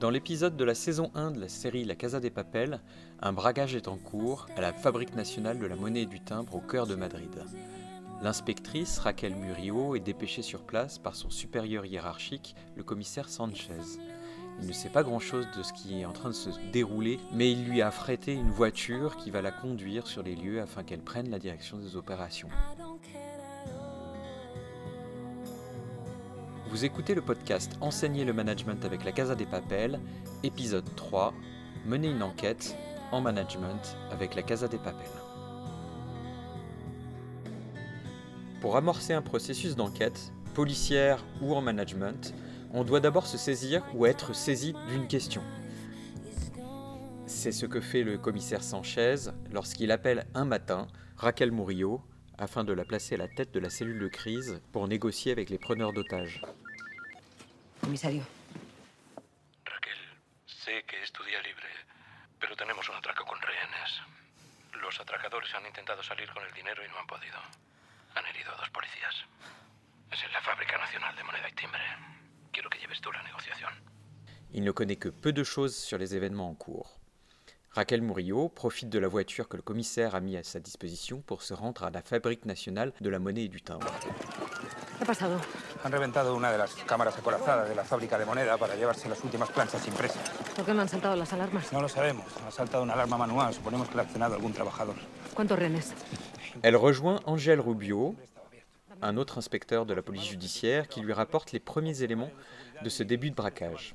Dans l'épisode de la saison 1 de la série La Casa des Papel, un bragage est en cours à la Fabrique nationale de la monnaie et du timbre au cœur de Madrid. L'inspectrice Raquel Murillo est dépêchée sur place par son supérieur hiérarchique, le commissaire Sanchez. Il ne sait pas grand-chose de ce qui est en train de se dérouler, mais il lui a affrété une voiture qui va la conduire sur les lieux afin qu'elle prenne la direction des opérations. Vous écoutez le podcast Enseigner le management avec la Casa des Papels, épisode 3, Mener une enquête en management avec la Casa des Papels. Pour amorcer un processus d'enquête, policière ou en management, on doit d'abord se saisir ou être saisi d'une question. C'est ce que fait le commissaire Sanchez lorsqu'il appelle un matin Raquel Murillo afin de la placer à la tête de la cellule de crise pour négocier avec les preneurs d'otages. Comisario. Raquel, sé que es tu día libre, pero tenemos un atraco con rehenes. Los atracadores han intentado salir con el dinero y no han podido. Han herido a dos policías. Es en la Fábrica Nacional de Moneda y Timbre. Quiero que lleves tú la negociación. Il ne connaît que peu de choses sur les événements en cours. Raquel Murillo profite de la voiture que le commissaire a mis à sa disposition pour se rendre à la Fabrique nationale de la monnaie et du timbre. ¿Qué ha pasado? Han reventado una de las cámaras acorazadas de la fábrica de moneda para llevarse las últimas planchas impresas. ¿Por qué no han saltado las alarmas? No lo sabemos. Ha saltado una alarma manual. Suponemos que la ha accionado algún trabajador. ¿Cuántos rehenes? Elle rejoint Angèle Rubio, un autre inspecteur de la police judiciaire, qui lui rapporte les premiers éléments de ce début de braquage.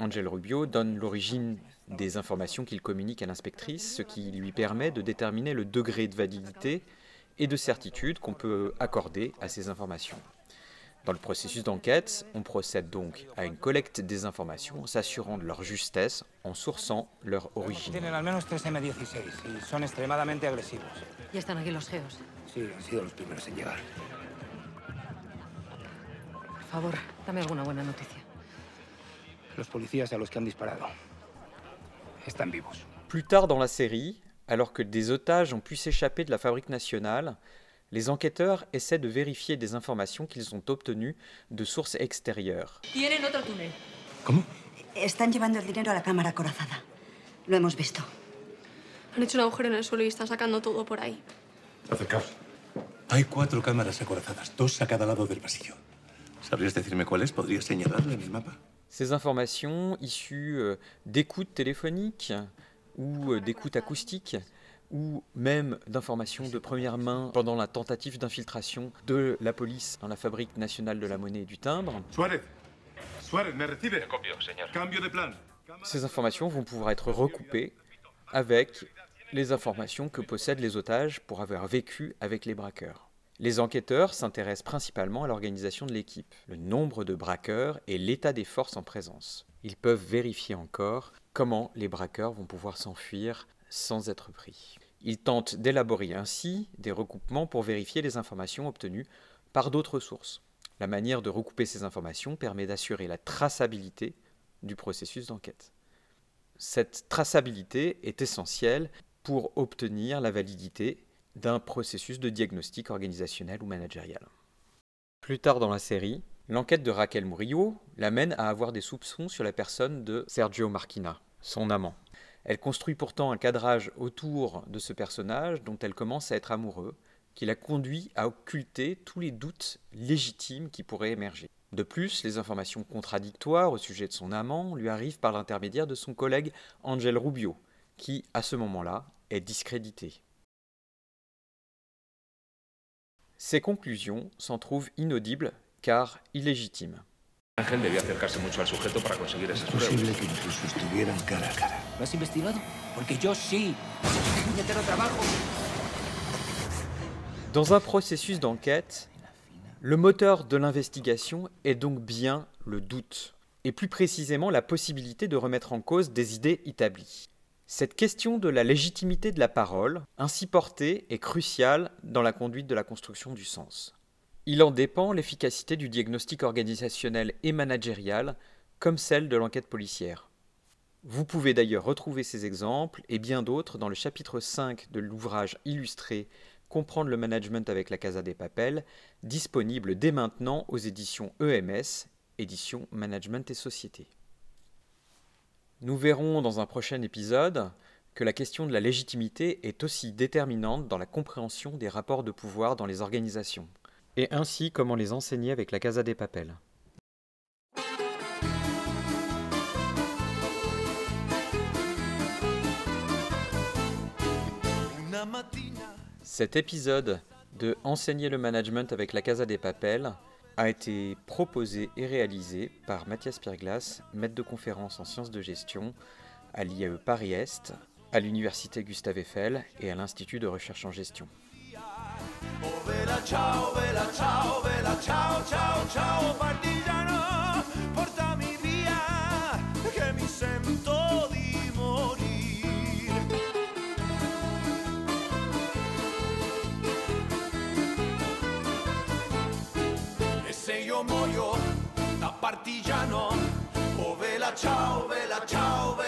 Angèle Rubio donne l'origine des informations qu'il communique à l'inspectrice, ce qui lui permet de déterminer le degré de validité et de certitude qu'on peut accorder à ces informations. Dans le processus d'enquête, on procède donc à une collecte des informations, s'assurant de leur justesse en sourçant leur origine. Tienen al menos tres M16 y son extremadamente agresivos. Ya están aquí los geos. Sí, han sido los primeros en llegar. Por favor, dame alguna buena noticia. Los policías a los que han disparado están vivos. Plus tard dans la série, alors que des otages ont pu s'échapper de la fabrique nationale, les enquêteurs essaient de vérifier des informations qu'ils ont obtenues de sources extérieures. Tienen otro túnel. ¿Cómo? Están llevando el dinero a la cámara acorazada. Lo hemos visto. Han hecho un agujero en el suelo y están sacando todo por ahí. Acercaos. Hay cuatro cámaras acorazadas, dos a cada lado del pasillo. ¿Sabrías decirme cuáles? ¿Podrías señalarle en el mapa? Ces informations issues euh, d'écoutes téléphoniques ou euh, d'écoutes acoustiques ou même d'informations de première main pendant la tentative d'infiltration de la police dans la fabrique nationale de la monnaie et du timbre. Suárez. Suárez, ¿me recibe? Copio, señor. Cambio de plan. Ces informations vont pouvoir être recoupées avec les informations que possèdent les otages pour avoir vécu avec les braqueurs. Les enquêteurs s'intéressent principalement à l'organisation de l'équipe, le nombre de braqueurs et l'état des forces en présence. Ils peuvent vérifier encore comment les braqueurs vont pouvoir s'enfuir sans être pris. Ils tentent d'élaborer ainsi des recoupements pour vérifier les informations obtenues par d'autres sources. La manière de recouper ces informations permet d'assurer la traçabilité du processus d'enquête. Cette traçabilité est essentielle pour obtenir la validité d'un processus de diagnostic organisationnel ou managérial. Plus tard dans la série, l'enquête de Raquel Murillo l'amène à avoir des soupçons sur la personne de Sergio Marquina, son amant. Elle construit pourtant un cadrage autour de ce personnage dont elle commence à être amoureux, qui la conduit à occulter tous les doutes légitimes qui pourraient émerger. De plus, les informations contradictoires au sujet de son amant lui arrivent par l'intermédiaire de son collègue Angel Rubio, qui, à ce moment-là, est discrédité. Ces conclusions s'en trouvent inaudibles car illégitimes. Ángel debía acercarse mucho al sujeto para conseguir esas pruebas. que incluso estuvieran cara a cara. ¿Lo has investigado? Porque yo sí. ¡Puñetero trabajo! Dans un processus d'enquête, le moteur de l'investigation est donc bien le doute, et plus précisément la possibilité de remettre en cause des idées établies. Cette question de la légitimité de la parole, ainsi portée, est cruciale dans la conduite de la construction du sens. Il en dépend l'efficacité du diagnostic organisationnel et managérial, comme celle de l'enquête policière. Vous pouvez d'ailleurs retrouver ces exemples et bien d'autres dans le chapitre 5 de l'ouvrage illustré Comprendre le management avec la Casa des Papels, disponible dès maintenant aux éditions EMS, éditions Management et Société. Nous verrons dans un prochain épisode que la question de la légitimité est aussi déterminante dans la compréhension des rapports de pouvoir dans les organisations, et ainsi comment les enseigner avec la Casa des Papel. Cet épisode de Enseigner le management avec la Casa des Papel a été proposé et réalisé par Mathias Pirglas, maître de conférence en sciences de gestion à l'IAE Paris-Est, à l'Université Gustave Eiffel et à l'Institut de recherche en gestion. ciao, vela ciao, vela ciao, ciao, ciao partigiano, portami via che mi sento di morire. E se io muoio da partigiano, oh vela ciao, vela ciao, vela